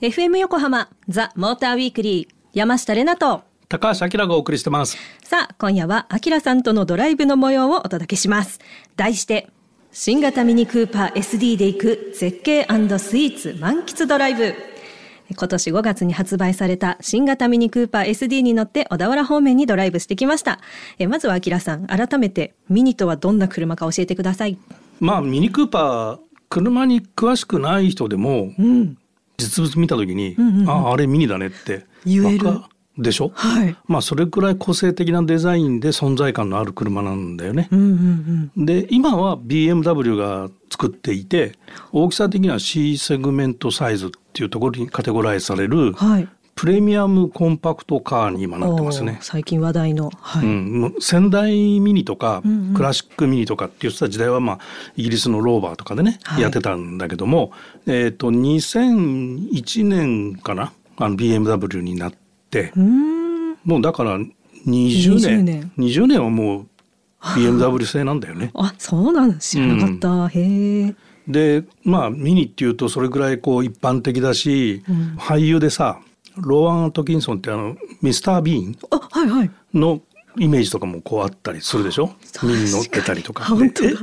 FM 横浜ザ・モーターウィークリー山下れなと。高橋明がお送りしてます。さあ今夜は明さんとのドライブの模様をお届けします。題して新型ミニクーパー SD で行く絶景スイーツ満喫ドライブ。今年5月に発売された新型ミニクーパー SD に乗って小田原方面にドライブしてきました。えまずは明さん改めてミニとはどんな車か教えてくださいまあミニクーパー車に詳しくない人でも、うん、実物見た時に、うんうんうん、ああれミニだねって言える。でしょ、はい、まあそれくらい個性的なデザインで存在感のある車なんだよね。うんうんうん、で今は BMW が作っていて大きさ的には C セグメントサイズっていうところにカテゴライズされる、はい、プレミアムコンパクトカーに今なってますね。最近話題の、はい、うん、仙台ミニとか、うんうん、クラシックミニとかって言ってた時代は、まあ、イギリスのローバーとかでね、はい、やってたんだけども、えっ、ー、と2001年かなあの BMW になって、もうだから20年 ,20 年 ,20 年はもう BMW 製なんだよね。あそうなん知らなかった、うん、へえ。でまあミニっていうとそれぐらいこう一般的だし、うん、俳優でさローアン・アトキンソンってあのミスター・ビーンのイメージとかもこうあったりするでしょ？ミニ乗ってたりとか。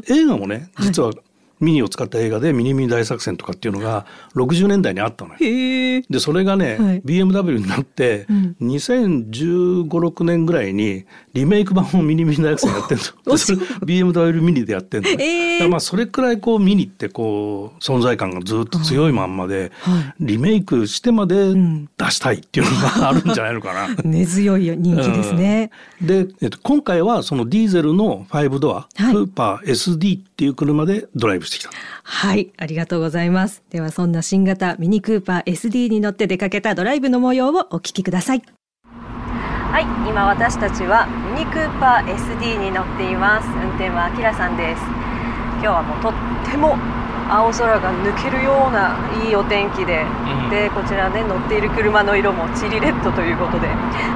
映画もね実はミニを使った映画でミニミニ大作戦とかっていうのが60年代にあったのよ。でそれがね、はい、BMW になって、うん、2015、6年ぐらいにリメイク版をミニミニ大学生やってんの。それ BMW ミニでやってんの、ね。まあそれくらいこうミニってこう存在感がずっと強いまんまで、はい、リメイクしてまで出したいっていうのがあるんじゃないのかな。根強い人気ですね。うん、で、えっと、今回はそのディーゼルの5ドア、はい、クーパー SD っていう車でドライブしてきた。はい、ありがとうございます。ではそんな新型ミニクーパー SD に乗って出かけたドライブの模様をお聞きください。はい、今私たちはミニクーパー SD に乗っています。運転はあきらさんです。今日はもうとっても青空が抜けるようないいお天気で、うん、でこちらね乗っている車の色もチリレッドということで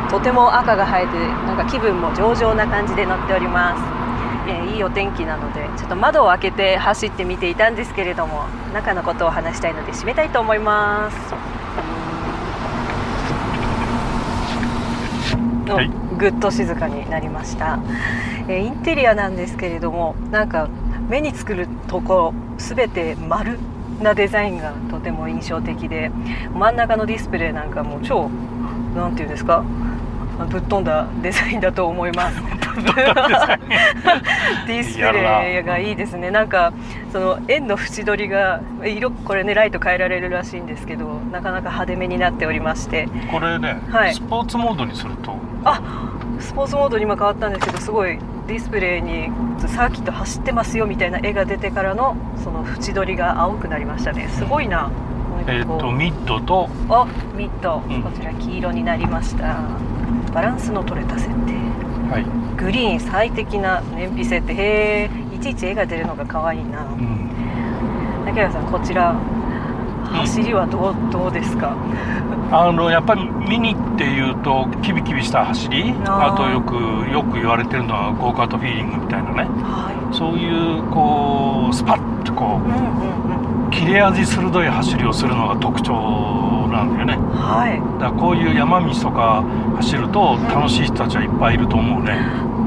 とても赤が映えてなんか気分も上々な感じで乗っております。えー、いいお天気なのでちょっと窓を開けて走ってみていたんですけれども中のことを話したいので閉めたいと思います。はい、ぐっと静かになりました、えー、インテリアなんですけれどもなんか目につくるところ全て丸なデザインがとても印象的で真ん中のディスプレイなんかも超何て言うんですか？ぶっ飛んだデザインだと思います。ディスプレイがいいですね。なんかその円の縁取りが色これねライト変えられるらしいんですけどなかなか派手めになっておりまして。これね、はい、スポーツモードにすると。あスポーツモードに今変わったんですけどすごいディスプレイにサーキット走ってますよみたいな絵が出てからのその縁取りが青くなりましたね。すごいな、えっ、とミッドとあミッド、うん、こちら黄色になりましたバランスの取れた設定、はい、グリーン最適な燃費設定。へえいちいち絵が出るのが可愛いな、うん、竹原さんこちら走りはどう,、どうですか？あのやっぱりミニっていうとキビキビした走り？あとよくよく言われてるのはゴーカートフィーリングみたいなね、はい、そういうこうスパッとこう,、うんうんうん、切れ味鋭い走りをするのが特徴なんだよね、はい、だからこういう山道とか走ると楽しい人たちはいっぱいいると思うね、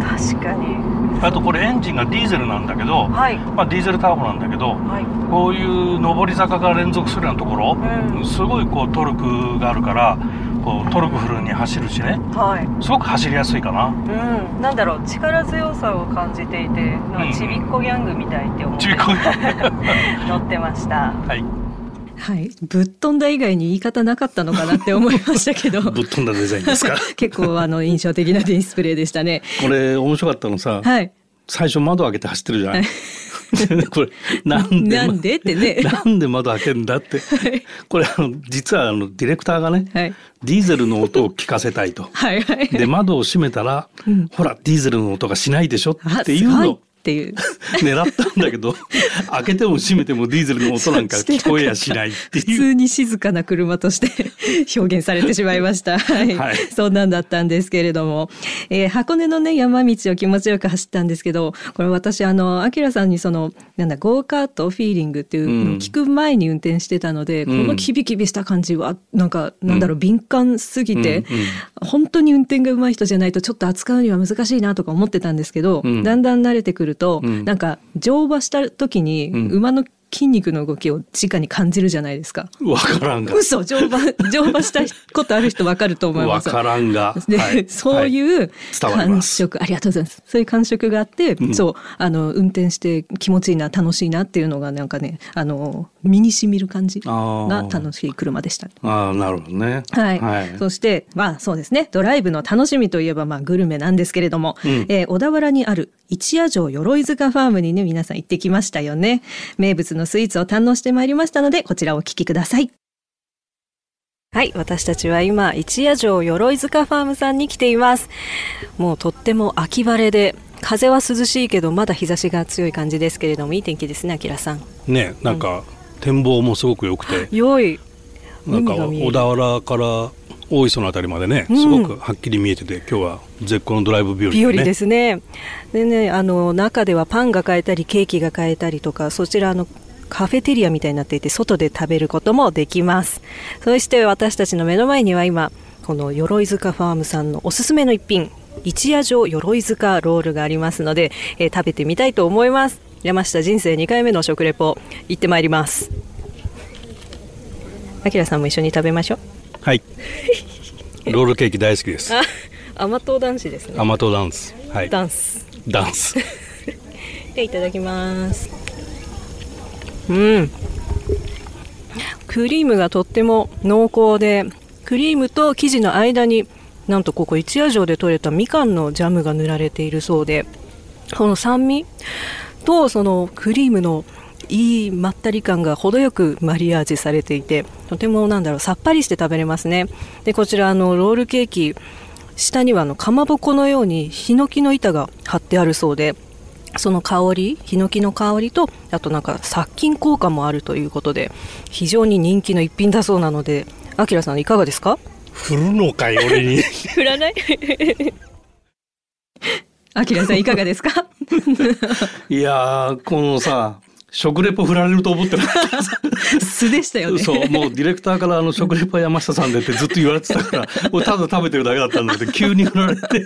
確かに。あとこれエンジンがディーゼルなんだけど、はい、まあ、ディーゼルターボなんだけど、はい、こういう上り坂が連続するようなところ、うん、すごいこうトルクがあるからこうトルクフルに走るしね、はい、すごく走りやすいかな、うん、なんだろう力強さを感じていてなんかちびっこギャングみたいって思って、うん、乗ってました。はい。はい、ぶっ飛んだ以外に言い方なかったのかなって思いましたけど。ぶっ飛んだデザインですか？結構あの印象的なディスプレイでしたね。これ面白かったのさ、はい、最初窓開けて走ってるじゃない、これなんでなんでってね。なんで窓開けるんだって、はい、これあの実はあのディレクターがね、はい、ディーゼルの音を聞かせたいと。はい、はい、で窓を閉めたら、うん、ほらディーゼルの音がしないでしょっていうのっていう。狙ったんだけど開けても閉めてもディーゼルの音なんか聞こえやしないっていう。普通に静かな車として 表現されてしまいました。はい、はい、そんなんだったんですけれども、えー、箱根のね山道を気持ちよく走ったんですけどこれ私あのアキラさんにそのなんだゴーカートフィーリングっていうのを聞く前に運転してたので、うん、このキビキビした感じはなんかなんだろう、敏感すぎて、うんうん、本当に運転が上手い人じゃないとちょっと扱うには難しいなとか思ってたんですけど、だんだん慣れてくると、なんか乗馬した時に馬の筋肉の動きを直に感じるじゃないですか。わからんが。嘘、乗馬、乗馬したことある人わかると思います。わからんが。で、はい、そういう感触、はい、ありがとうございます。そういう感触があって、うん、そう、あの、運転して気持ちいいな、楽しいなっていうのがなんかね、あの、身に染みる感じが楽しい車でした。ああ、なるほどね。はい。はい、そして、まあそうですね、ドライブの楽しみといえば、まあグルメなんですけれども、うん、えー、小田原にある一夜城鎧塚ファームにね、皆さん行ってきましたよね。名物のスイーツを堪能してまいりましたので、こちらをお聞きください。はい、私たちは今、一夜城鎧塚ファームさんに来ています。もうとっても秋晴れで、風は涼しいけど、まだ日差しが強い感じですけれども、いい天気ですね、あきらさん。ね、なんか、うん、展望もすごく良くて。良い。なんか小田原から大磯のあたりまでね、すごくはっきり見えてて、今日は絶好のドライブ日和、ね、日和ですね。でね、あの中ではパンが買えたりケーキが買えたりとか、そちらのカフェテリアみたいになっていて外で食べることもできます。そして私たちの目の前には今この鎧塚ファームさんのおすすめの一品一夜城鎧塚ロールがありますので、えー、食べてみたいと思います。山下人生2回目の食レポ行ってまいります。あきらさんも一緒に食べましょう。はい。ロールケーキ大好きです。甘党男子ですね。甘党ダンス。はい。ダンス。ダンス。でいただきますうん。クリームがとっても濃厚でクリームと生地の間になんとここ一夜城で採れたみかんのジャムが塗られているそうでこの酸味とそのクリームのいいまったり感が程よくマリアージュされていてとてもなんだろうさっぱりして食べれますね。でこちらあのロールケーキ下にはあのかまぼこのようにヒノキの板が貼ってあるそうでその香りヒノキの香りとあとなんか殺菌効果もあるということで非常に人気の一品だそうなのであきらさんいかがですか？振るのかい俺に。振らない？あきらさんいかがですか？いやこのさ食レポ振られると思ってなかった。素でしたよね。そうもうディレクターからあの食レポ山下さんでってずっと言われてたから俺ただ食べてるだけだったんだけど急に振られて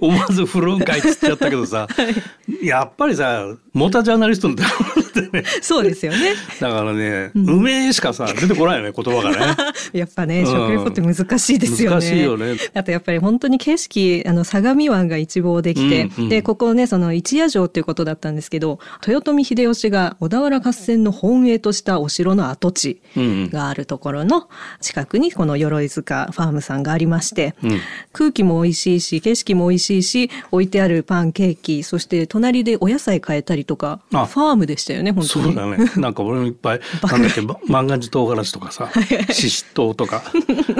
思わず振るんかいっつっちゃったけどさ、はい、やっぱりさモタジャーナリストのね。そうですよね。だからね、うん、うめえしかさ出てこないよね言葉がね。やっぱね食レポって難しいですよね、難しいよね。あとやっぱり本当に景色あの相模湾が一望できて、うんうん、でここねその一夜城っていうことだったんですけど豊臣秀吉が小田原合戦の本営としたお城の跡地があるところの近くにこの鎧塚ファームさんがありまして、うん、空気も美味しいし景色も美味しいし置いてあるパンケーキそして隣でお野菜買えたりとかファームでしたよね本当に。そうだね。なんか俺もいっぱいなんだっけ万願寺唐辛子とかさししとうとか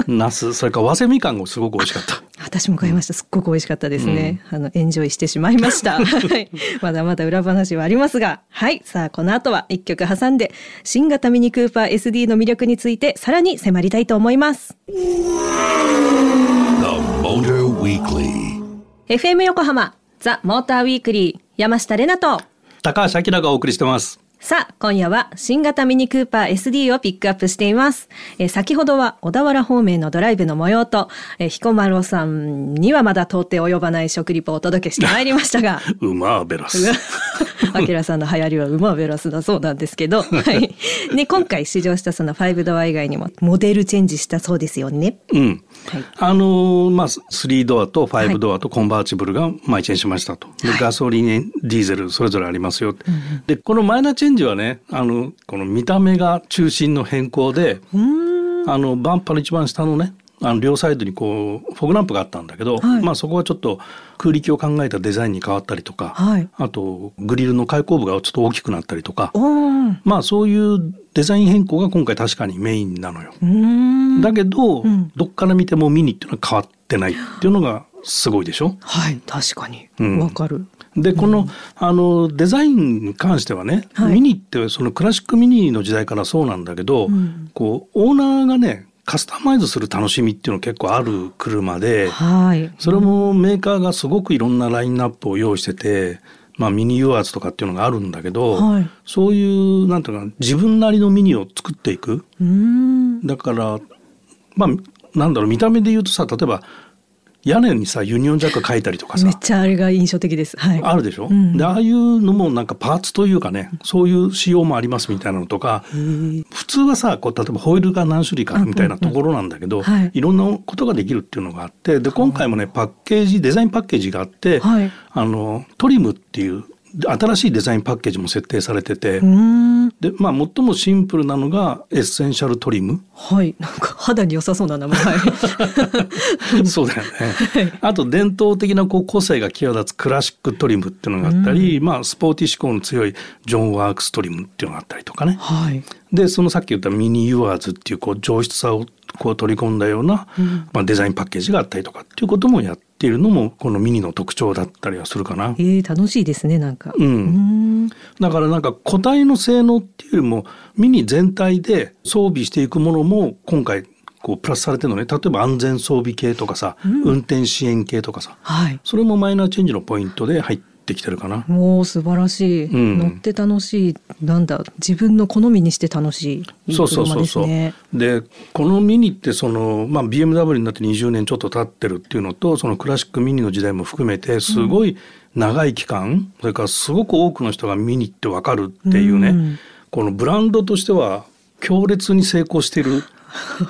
ナスそれから早生みかんもすごく美味しかった。私も買いました。すっごく美味しかったですね、うん、あのエンジョイしてしまいました。はい。まだまだ裏話はありますが。はい。さあこの後は一曲挟んで新型ミニクーパー SD の魅力についてさらに迫りたいと思います。FM 横浜ザ・モーターウィークリー山下れなと高橋明がお送りしてます。さあ、今夜は新型ミニクーパー SD をピックアップしています。えー、先ほどは小田原方面のドライブの模様と、えー、彦摩呂さんにはまだ到底及ばない食リポをお届けしてまいりましたが。うまベラス。アキラさんの流行りはうまベラスだそうなんですけど、はい。ね、今回試乗したその5ドア以外にもモデルチェンジしたそうですよね。うん。はい、あのー、まあ、3ドアと5ドアとコンバーチブルが毎チェンしましたと。で、ガソリン、ディーゼルそれぞれありますよ。で、このマイナーチェンジはね、あの、この見た目が中心の変更で、あの、バンパーの一番下のね、あの両サイドにこうフォグランプがあったんだけど、はい、まあそこはちょっと空力を考えたデザインに変わったりとか、はい、あとグリルの開口部がちょっと大きくなったりとかまあそういうデザイン変更が今回確かにメインなのよ。だけど、うん、どっから見てもミニっていうのは変わってないっていうのがすごいでしょ？はい確かに。わ、かるでこの,、あのデザインに関してはね、はい、ミニってそのクラシックミニの時代からそうなんだけど、うん、こうオーナーがねカスタマイズする楽しみっていうの結構ある車で、はい、それもメーカーがすごくいろんなラインナップを用意してて、まあ、ミニユアーズとかっていうのがあるんだけど、はい、そういうなんていうか自分なりのミニを作っていく。だからまあなんだろう見た目で言うとさ例えば屋根にさユニオンジャック書いたりとかさ。めっちゃあれが印象的です、はい、あるでしょ、うん、でああいうのもなんかパーツというかねそういう仕様もありますみたいなのとか。普通はさこう例えばホイールが何種類かみたいなところなんだけど、はい、いろんなことができるっていうのがあってで今回もねパッケージデザインパッケージがあって、はい、あのトリムっていう新しいデザインパッケージも設定されててで、まあ、最もシンプルなのがエッセンシャルトリム。はい。なんか肌に良さそうな名前。そうだよね、あと伝統的なこう個性が際立つクラシックトリムっていうのがあったり、まあ、スポーティー志向の強いジョン・ワークストリムっていうのがあったりとかね、はい、でそのさっき言ったミニ・ユアーズっていうこう上質さをこう取り込んだような、うん、まあ、デザインパッケージがあったりとかっていうこともやっているのもこのミニの特徴だったりはするかな。えー、楽しいですねなんか、うん、だからなんか個体の性能っていうよりもミニ全体で装備していくものも今回こうプラスされてるのね。例えば安全装備系とかさ、うん、運転支援系とかさ、はい、それもマイナーチェンジのポイントで入ってってきてるかな。もう素晴らしい、うん、乗って楽しい。なんだ自分の好みにして楽しい、そうそうそうそう。でこのミニってその、まあ、BMW になって20年ちょっと経ってるっていうのとそのクラシックミニの時代も含めてすごい長い期間、うん、それからすごく多くの人がミニって分かるっていうね、うん、このブランドとしては強烈に成功してる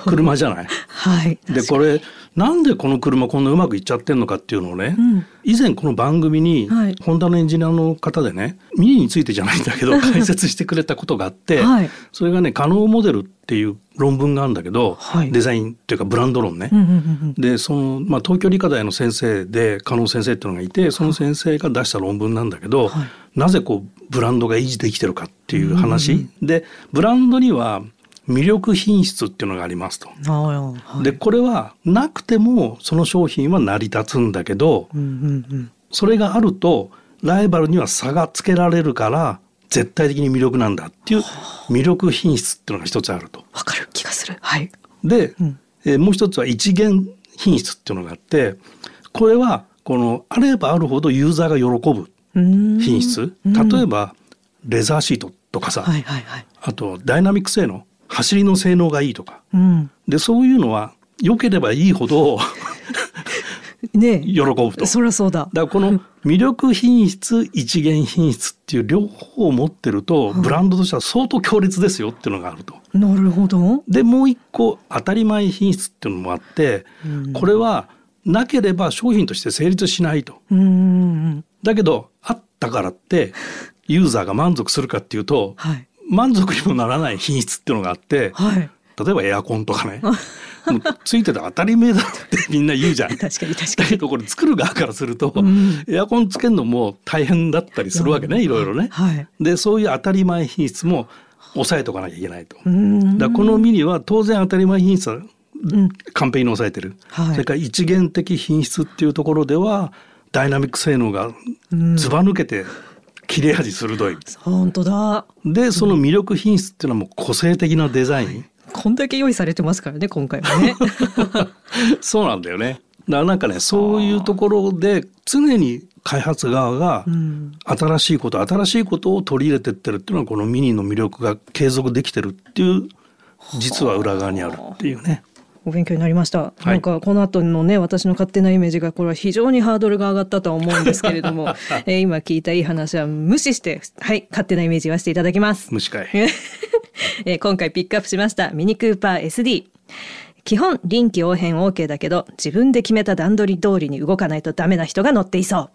車じゃない？はい、でこれなんでこの車こんなうまくいっちゃってんのかっていうのをね、うん、以前この番組に、はい、ホンダのエンジニアの方でねミニについてじゃないんだけど解説してくれたことがあって、はい、それがね「可能モデル」っていう論文があるんだけど、はい、デザインっていうかブランド論ね。でその、まあ、東京理科大の先生で加納先生っていうのがいてその先生が出した論文なんだけど、なぜこうブランドが維持できてるかっていう話、でブランドには魅力品質っていうのがありますと。はい、でこれはなくてもその商品は成り立つんだけど、うんうんうん、それがあるとライバルには差がつけられるから絶対的に魅力なんだっていう魅力品質っていうのが一つあると。わかる気がする。はい。で、うん、えー、もう一つは一元品質っていうのがあってこれはこのあればあるほどユーザーが喜ぶ品質。例えばレザーシートとかさ、はいはいはい、あとダイナミック性能走りの性能がいいとか、うん、でそういうのは良ければいいほど ね、喜ぶと。そりゃそうだ。だからこの魅力品質一元品質っていう両方を持ってると、ブランドとしては相当強烈ですよっていうのがあると。なるほど。でもう一個当たり前品質っていうのもあって、うん、これはなければ商品として成立しないと。だけどあったからってユーザーが満足するかっていうと、はい、満足にもならない品質っていうのがあって、はい、例えばエアコンとかね。ついてて当たり前だってみんな言うじゃん。確かに確かに。だけどこれ作る側からすると、うん、エアコンつけるのも大変だったりするわけねいろいろね。はい、でそういう当たり前品質も抑えとかなきゃいけないと。だこのミニは当然当たり前品質は完璧に抑えてる、はい、それから一元的品質っていうところではダイナミック性能がずば抜けて切れ味鋭い。本当だ。で、その魅力品質っていうのはもう個性的なデザイン？はい、こんだけ用意されてますからね、今回はね。そうなんだよね。だからなんかね、そういうところで常に開発側が新しいこと、新しいことを取り入れてってるっていうのはこのミニの魅力が継続できてるっていう実は裏側にあるっていうね。お勉強になりました、はい、なんかこの後のね私の勝手なイメージがこれは非常にハードルが上がったとは思うんですけれども、えー、今聞いたいい話は無視してはい勝手なイメージ言わせていただきます。無視かい、えー、今回ピックアップしましたミニクーパー SD 基本臨機応変 OK だけど自分で決めた段取り通りに動かないとダメな人が乗っていそう。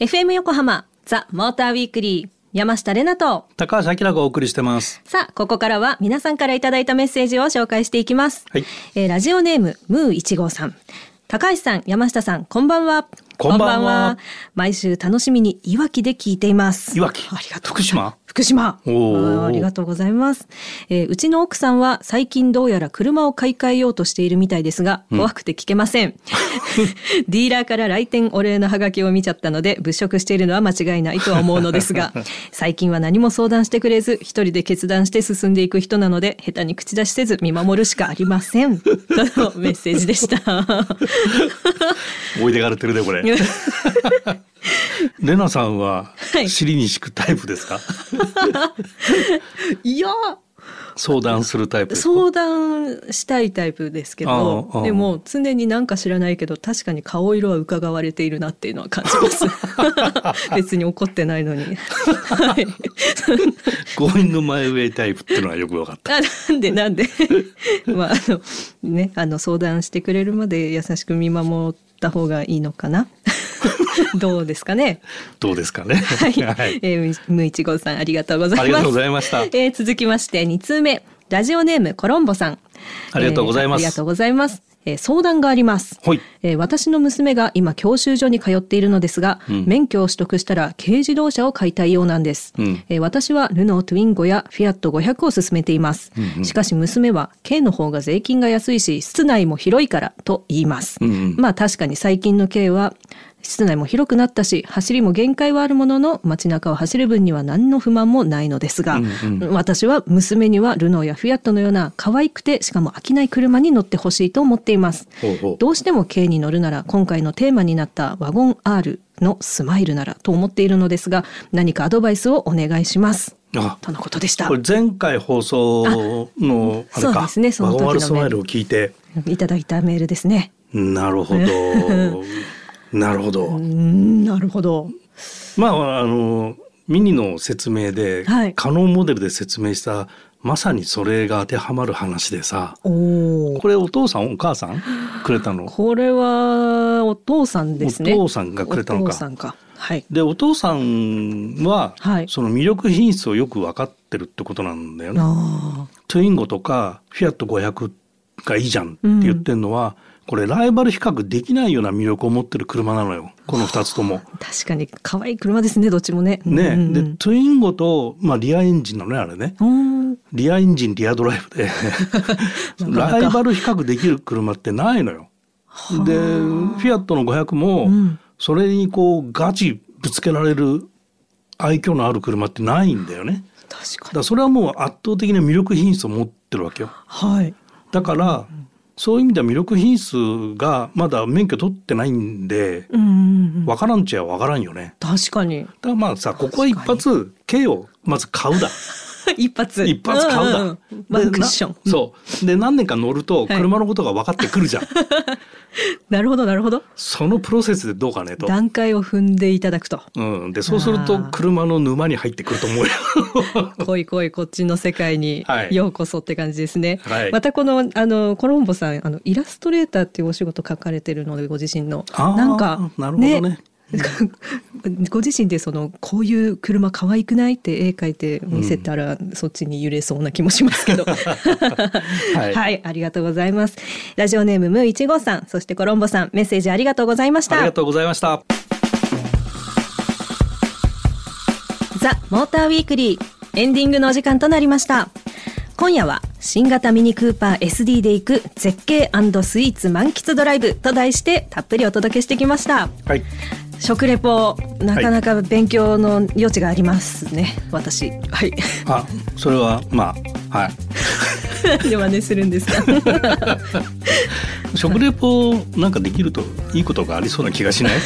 FM 横浜ザ・モーターウィークリー山下れなと。高橋明がお送りしてます。さあここからは皆さんからいただいたメッセージを紹介していきます、はい、えー、ラジオネームムー1号さん。高橋さん山下さんこんばんはこんばんは。毎週楽しみにいわきで聞いています。いわき？ありがとう。福島？福島あ。ありがとうございます、えー、うちの奥さんは最近どうやら車を買い替えようとしているみたいですが、怖くて聞けません。うん、ディーラーから来店お礼のハガキを見ちゃったので物色しているのは間違いないとは思うのですが、最近は何も相談してくれず、一人で決断して進んでいく人なので、下手に口出しせず見守るしかありません。とのメッセージでした。思い出がれてるねこれ。レナさんは尻に敷くタイプですか、はい、いや。相談するタイプ相談したいタイプですけどでも常になんか知らないけど確かに顔色は伺われているなっていうのは感じます。別に怒ってないのに。はい。Going my way タイプっていうのはよく分かった。なんでなんで。まああのねあの相談してくれるまで優しく見守った方がいいのかな？どうですかね？どうですかね？はい。はい、えー、むいちごさんありがとうございます。ありがとうございました。えー、続きまして二通目ラジオネームコロンボさん。ありがとうございます。えー、ありがとうございます。えー、相談があります、はい。えー、私の娘が今教習所に通っているのですが、うん、免許を取得したら軽自動車を買いたいようなんです、うん、えー、私はルノートゥインゴやフィアット500を勧めています、うんうん、しかし娘は軽の方が税金が安いし室内も広いからと言います、うんうん、まあ確かに最近の軽は室内も広くなったし走りも限界はあるものの街中を走る分には何の不満もないのですが、うんうん、私は娘にはルノーやフィアットのような可愛くてしかも飽きない車に乗ってほしいと思っています。どうしても軽に乗るなら今回のテーマになったワゴン R のスマイルならと思っているのですが何かアドバイスをお願いします。あとのことでした。これ前回放送のあれか、そうですね、その時のスマイルを聞いて。いただいたメールですね。なるほど。なるほど。なるほど。まああのミニの説明で、はい、可能モデルで説明したまさにそれが当てはまる話でさこれお父さんお母さんくれたの？これはお父さんですね。お父さんがくれたのか。か。はい、でお父さんは、はい、その魅力品質をよく分かってるってことなんだよね。トゥインゴとかフィアット500がいいじゃんって言ってるのは、これライバル比較できないような魅力を持ってる車なのよこの2つとも。確かに可愛い車ですねどっちもね。ね、うんうん、でトゥインゴと、まあ、リアエンジンなのねあれね。リアエンジンリアドライブで ライバル比較できる車ってないのよ。でフィアットの500も、それにこうガチぶつけられる愛嬌のある車ってないんだよね。確かにだそれはもう圧倒的な魅力品質を持ってるわけよ。はい、だから、うんそういう意味では魅力品質がまだ免許取ってないんで、わからんちゃわからんよね。確かに。だからまあさ、ここは一発、K をまず買うだ。一発。一発買うだ、うんクッション。そう。で何年か乗ると車のことが分かってくるじゃん、はい、なるほどなるほど。そのプロセスでどうかねと。段階を踏んでいただくと、うん、でそうすると車の沼に入ってくると思うよ。来い来いこっちの世界にようこそって感じですね、はい、またこのあのコロンボさんあのイラストレーターっていうお仕事書かれてるのでご自身の。なんかなるほどね ご自身でそのこういう車可愛くないって絵描いて見せたら、そっちに揺れそうな気もしますけど。はい、はい、ありがとうございます。ラジオネームムいちごさんそしてコロンボさんメッセージありがとうございました。ありがとうございました。ザ・モーターウィークリーエンディングのお時間となりました。今夜は新型ミニクーパー SD で行く絶景スイーツ満喫ドライブと題してたっぷりお届けしてきました。はい。食レポなかなか勉強の余地がありますね、はい、私。はい。あそれはまあはい。で真似するんですか？食レポなんかできるといいことがありそうな気がしない？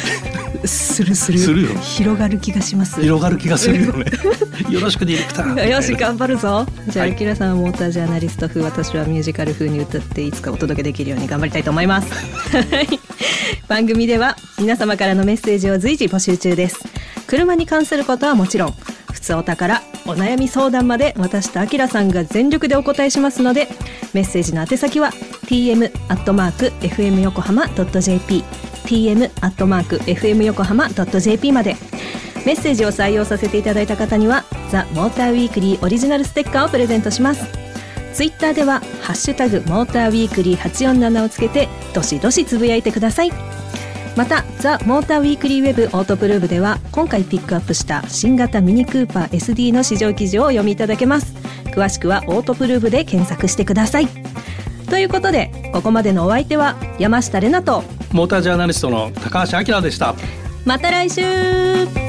するする。するよ。広がる気がします。広がる気がするよね。よろしくディレクター。よし頑張るぞ。じゃあ、はい、キさんはモータージャーナリスト風私はミュージカル風に歌っていつかお届けできるように頑張りたいと思います。番組では皆様からのメッセージを随時募集中です。車に関することはもちろん普通お宝お悩み相談まで私とあきらさんが全力でお答えしますのでメッセージの宛先は tm アットマーク fm 横浜 .jp tm アットマーク fm 横浜 .jp まで。メッセージを採用させていただいた方にはザ・モーターウィークリーオリジナルステッカーをプレゼントします。ツイッターではハッシュタグモーターウィークリー847をつけてどしどしつぶやいてください。またザ・モーターウィークリーウェブオートプルーブでは今回ピックアップした新型ミニクーパー SD の試乗記事をお読みいただけます。詳しくはオートプルーブで検索してください。いうことでここまでのお相手は山下れなとモータージャーナリストの高橋明でした。また来週